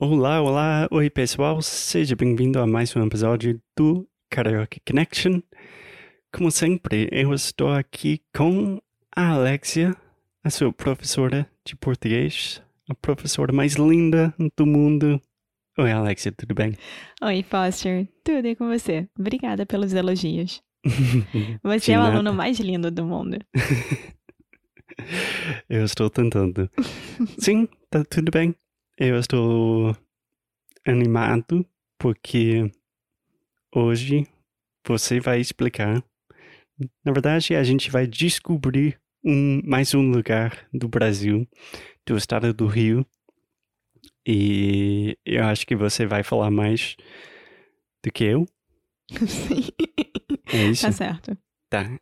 Olá, olá, oi pessoal, seja bem-vindo a mais um episódio do Karaoke Connection. Como sempre, eu estou aqui com a Alexia, a sua professora de português, a professora mais linda do mundo. Oi, Alexia, tudo bem? Oi, Foster, tudo e com você? Obrigada pelos elogios. Você é o aluno mais lindo do mundo. Eu estou tentando. Sim, tá tudo bem. Eu estou animado porque hoje você vai explicar. Na verdade, a gente vai descobrir um, mais um lugar do Brasil, do estado do Rio. E eu acho que você vai falar mais do que eu. Sim, É isso? tá certo. Tá.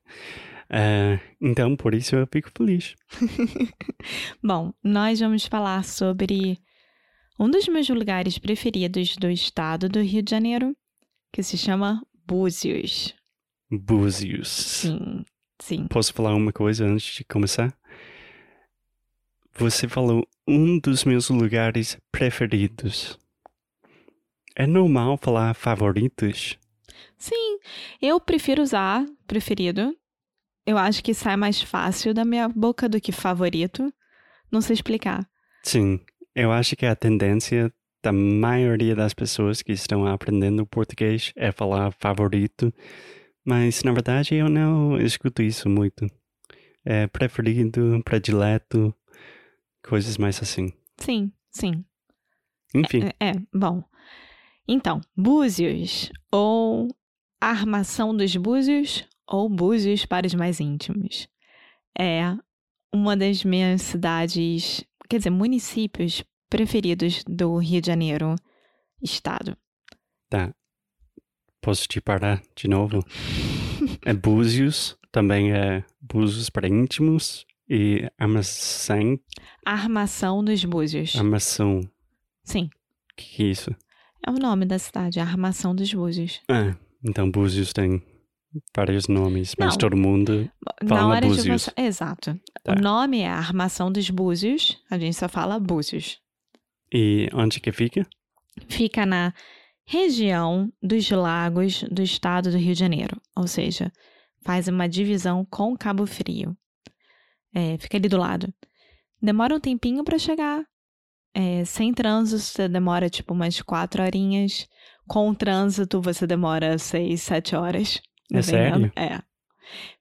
Ah, então, por isso eu fico feliz. Bom, nós vamos falar sobre um dos meus lugares preferidos do estado do Rio de Janeiro, que se chama Búzios. Búzios. Sim, sim. Posso falar uma coisa antes de começar? Você falou um dos meus lugares preferidos. É normal falar favoritos? Sim, eu prefiro usar preferido. Eu acho que sai mais fácil da minha boca do que favorito. Não sei explicar. Sim, eu acho que a tendência da maioria das pessoas que estão aprendendo português é falar favorito, mas na verdade eu não escuto isso muito. É preferido, predileto, coisas mais assim. Sim, sim. Enfim, É, é, bom. Então, Búzios, ou Armação dos Búzios, ou Búzios para os mais íntimos. É uma das minhas cidades, quer dizer, municípios preferidos do Rio de Janeiro, estado. Tá. Posso te parar de novo? é Búzios, também é Búzios para íntimos e armação, Armação dos Búzios. armação. Sim, que que é isso? é o nome da cidade, Armação dos Búzios. Ah, então Búzios tem vários nomes, mas Não. todo mundo... Na Fala hora Búzios. de você... Exato. Tá. O nome é Armação dos Búzios, a gente só fala Búzios. E onde que fica? fica na região dos lagos do estado do Rio de Janeiro, ou seja, faz uma divisão com Cabo Frio. É, fica ali do lado. Demora um tempinho para chegar. É, sem trânsito, você demora tipo umas quatro horinhas. Com trânsito, você demora seis, sete horas. É dependendo. sério? É.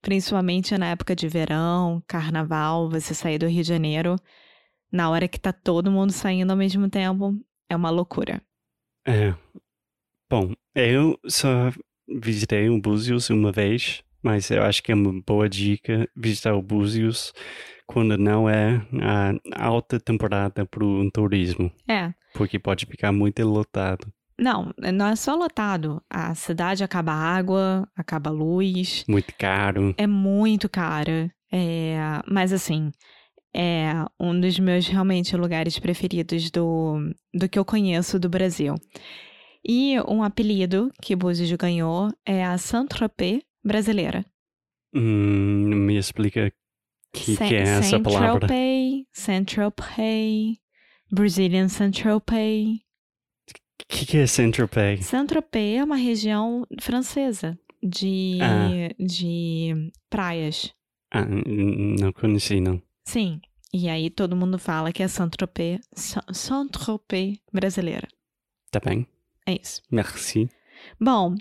Principalmente na época de verão, carnaval, você sair do Rio de Janeiro, na hora que tá todo mundo saindo ao mesmo tempo, é uma loucura. É. Bom, eu só visitei o Búzios uma vez, mas eu acho que é uma boa dica visitar o Búzios quando não é a alta temporada para o turismo, É. porque pode ficar muito lotado, Não, não é só lotado. A cidade acaba água, acaba luz, muito caro. é muito cara. É, mas assim, é um dos meus realmente lugares preferidos do, do que eu conheço do Brasil. E um apelido que Búzios ganhou é a Saint-Tropez brasileira. Hum, me explica o que, que é essa palavra. Saint-Tropez, Saint-Tropez, Brazilian Saint-Tropez. O que, que é Saint-Tropez? Saint-Tropez é uma região francesa de, Ah. de praias. Ah, não conheci, não. Sim. E aí todo mundo fala que é Saint-Tropez, Sa- Saint-Tropez brasileira. Tá bem? É isso. Merci. Bom,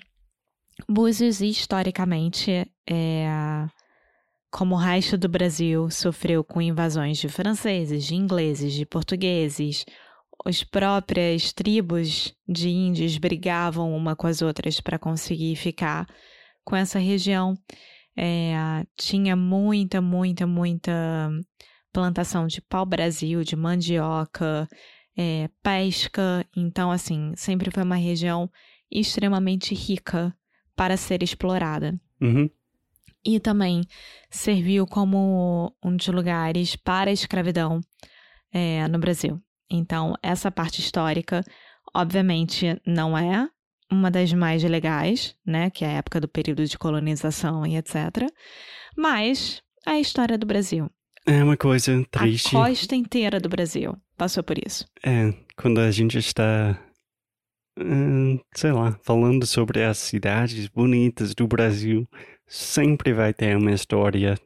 Búzios historicamente é como o resto do Brasil, sofreu com invasões de franceses, de ingleses, de portugueses. As próprias tribos de índios brigavam uma com as outras para conseguir ficar com essa região. É, tinha muita, muita, muita plantação de pau-brasil, de mandioca, é, pesca. Então, assim, sempre foi uma região extremamente rica para ser explorada. Uhum. E também serviu como um dos lugares para a escravidão é, no Brasil. Então, essa parte histórica, obviamente, não é uma das mais legais, né? Que é a época do período de colonização e etc. Mas é a história do Brasil. É uma coisa triste. A costa inteira do Brasil passou por isso. É, quando a gente está, hum, sei lá, falando sobre as cidades bonitas do Brasil, sempre vai ter uma história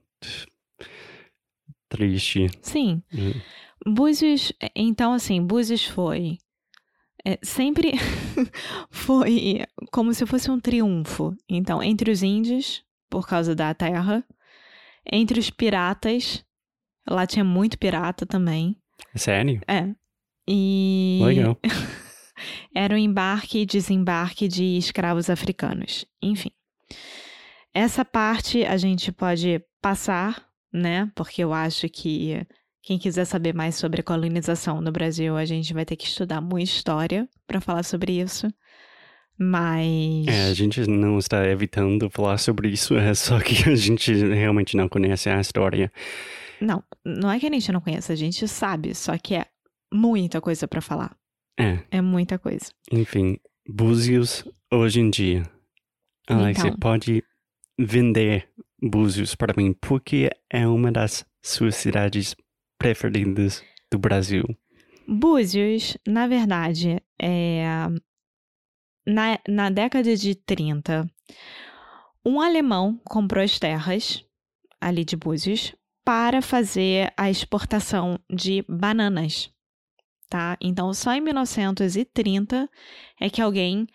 triste. Sim. Hum. Búzios, então assim, Búzios foi é, sempre foi como se fosse um triunfo. Então, entre os índios, por causa da terra, entre os piratas, lá tinha muito pirata também. Sério? É. E Legal. era o embarque e desembarque de escravos africanos. Enfim. Essa parte a gente pode passar, né? Porque eu acho que quem quiser saber mais sobre a colonização no Brasil, a gente vai ter que estudar muita história para falar sobre isso. Mas. É, a gente não está evitando falar sobre isso, é só que a gente realmente não conhece a história. Não, não é que a gente não conhece, a gente sabe, só que é muita coisa para falar. É, É muita coisa. enfim, Búzios hoje em dia. Alex, Então. você pode vender Búzios para mim, porque é uma das suas cidades preferidas do Brasil. Búzios, na verdade, é. Na, na década de 30, um alemão comprou as terras ali de Búzios para fazer a exportação de bananas, tá? Então, só em 1930 é que alguém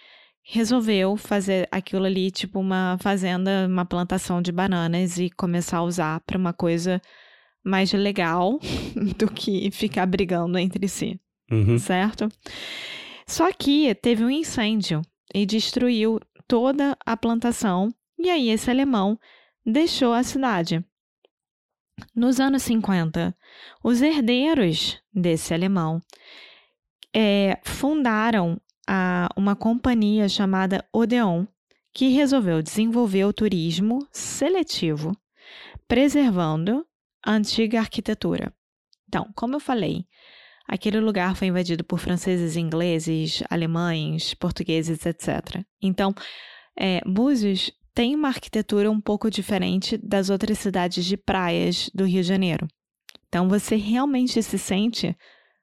resolveu fazer aquilo ali, tipo uma fazenda, uma plantação de bananas e começar a usar para uma coisa mais legal do que ficar brigando entre si Uhum. certo? Só que teve um incêndio e destruiu toda a plantação, e aí esse alemão deixou a cidade. Nos anos 50, os herdeiros desse alemão eh, fundaram a- uma companhia chamada Odeon, que resolveu desenvolver o turismo seletivo, preservando a antiga arquitetura. Então, como eu falei, Aquele lugar foi invadido por franceses, ingleses, alemães, portugueses, etc. Então, é, Búzios tem uma arquitetura um pouco diferente das outras cidades de praias do Rio de Janeiro. Então, você realmente se sente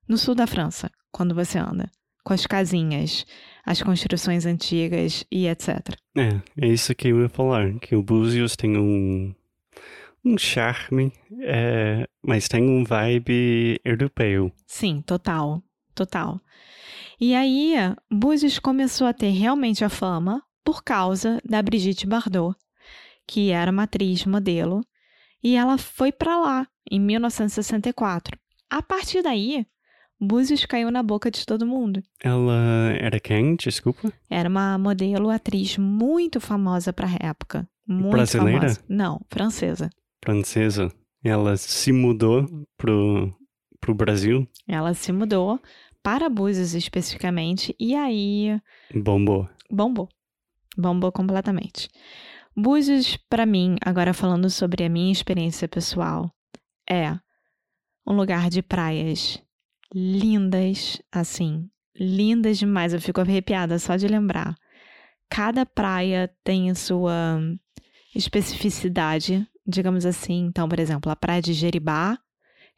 no sul da França quando você anda, com as casinhas, as construções antigas e etc. É, é isso que eu ia falar, que o Búzios tem um, um charme, é, mas tem um vibe europeu. Sim, total, total. E aí, Búzios começou a ter realmente a fama por causa da Brigitte Bardot, que era uma atriz modelo, e ela foi para lá em 1964. A partir daí, Búzios caiu na boca de todo mundo. Ela era quem? Desculpa? Era uma modelo, atriz muito famosa para a época. Muito Brasileira? famosa. Não, francesa. Francesa. Ela se mudou pro, pro Brasil. Ela se mudou para Búzios especificamente, e aí Bombou. bombou. Bombou completamente. Búzios, para mim, agora falando sobre a minha experiência pessoal, é um lugar de praias lindas, assim, lindas demais. Eu fico arrepiada só de lembrar. Cada praia tem sua especificidade, digamos assim. Então, por exemplo, a praia de Jeribá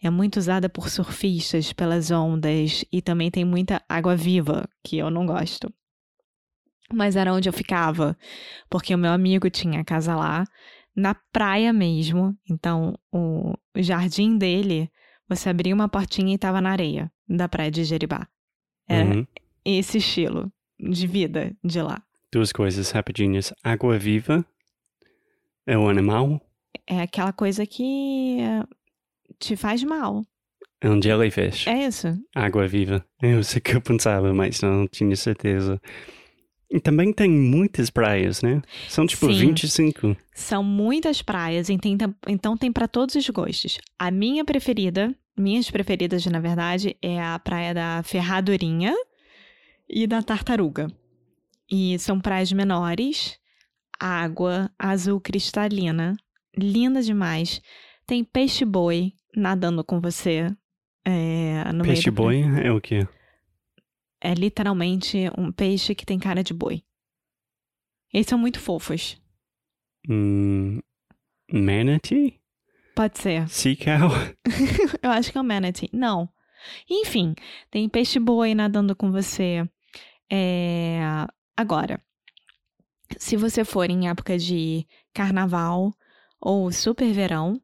é muito usada por surfistas, pelas ondas, e também tem muita água viva, que eu não gosto mas era onde eu ficava, porque o meu amigo tinha casa lá, na praia mesmo. Então, o jardim dele, você abria uma portinha e estava na areia da praia de Jeribá. Era Uhum. esse estilo de vida de lá. Duas coisas rapidinhas. Água viva é o animal é aquela coisa que te faz mal. É um jellyfish. É isso. Água viva. Eu sei que eu pensava, mas não tinha certeza. E também tem muitas praias, né? São tipo Sim. 25. São muitas praias, então tem, para todos os gostos. A minha preferida, minhas preferidas, na verdade, é a praia da Ferradurinha e da Tartaruga. E são praias menores, água azul cristalina, linda demais. Tem peixe-boi nadando com você. É, no meio Peixe da praia. boi é o quê? É literalmente um peixe que tem cara de boi. Eles são muito fofos. Hum, manatee? Pode ser. Sea cow? Eu acho que é o manatee. Não. Enfim, tem peixe-boi nadando com você. É... Agora, se você for em época de carnaval ou super verão,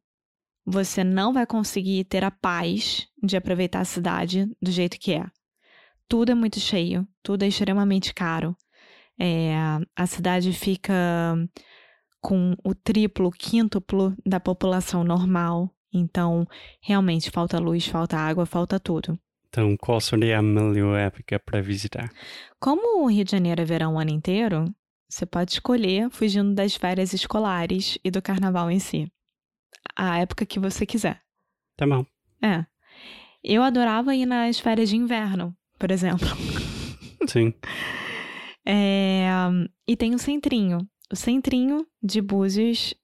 você não vai conseguir ter a paz de aproveitar a cidade do jeito que é. Tudo é muito cheio, tudo é extremamente caro. É, a cidade fica com o triplo, quíntuplo da população normal. Então, realmente, falta luz, falta água, falta tudo. Então, qual seria a melhor época para visitar? Como o Rio de Janeiro é verão o ano inteiro, você pode escolher fugindo das férias escolares e do carnaval em si. A época que você quiser. Tá bom. É. Eu adorava ir nas férias de inverno, por exemplo. Sim. É, E tem o centrinho. O centrinho de Búzios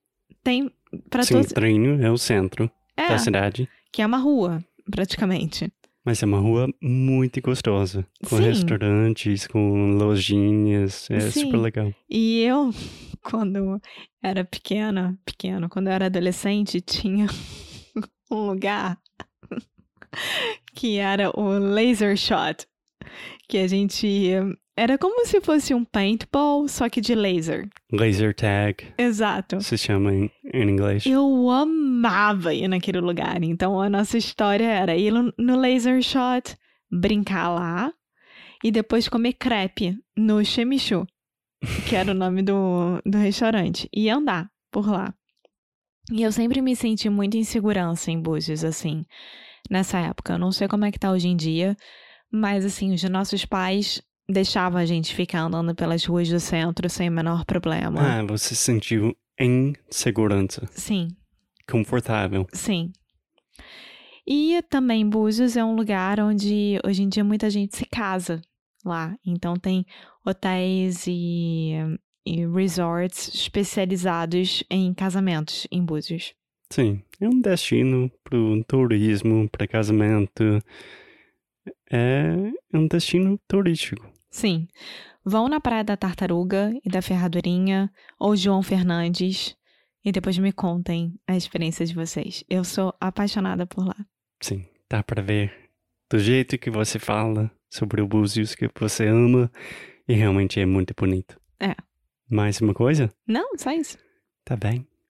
tem para todos. Centrinho é o centro É, da cidade. que é uma rua, praticamente. Mas é uma rua muito gostosa. Com Sim. restaurantes, com lojinhas. É Sim. super legal. E eu, quando era pequena, pequeno, quando eu era adolescente, tinha um lugar que era o laser shot, que a gente era como se fosse um paintball, só que de laser. Laser tag, Exato. se chama em, em inglês. Eu amava ir naquele lugar. Então a nossa história era ir no- no laser shot, brincar lá e depois comer crepe no Chemichu, que era o nome do, do restaurante, e andar por lá. E eu sempre me senti muito insegurança em Búzios, assim, nessa época. Eu não sei como é que tá hoje em dia, mas assim, os nossos pais deixavam a gente ficar andando pelas ruas do centro sem o menor problema. Ah, você se sentiu em segurança, Sim, confortável. Sim. E também Búzios é um lugar onde hoje em dia muita gente se casa lá. Então tem hotéis e, e resorts especializados em casamentos em Búzios. Sim, é um destino para o turismo, para casamento. É um destino turístico. Sim. Vão na Praia da Tartaruga e da Ferradurinha ou João Fernandes e depois me contem a experiência de vocês. Eu sou apaixonada por lá. Sim, dá para ver do jeito que você fala sobre o Búzios que você ama e realmente é muito bonito. É. Mais uma coisa? Não, só isso. Tá bem.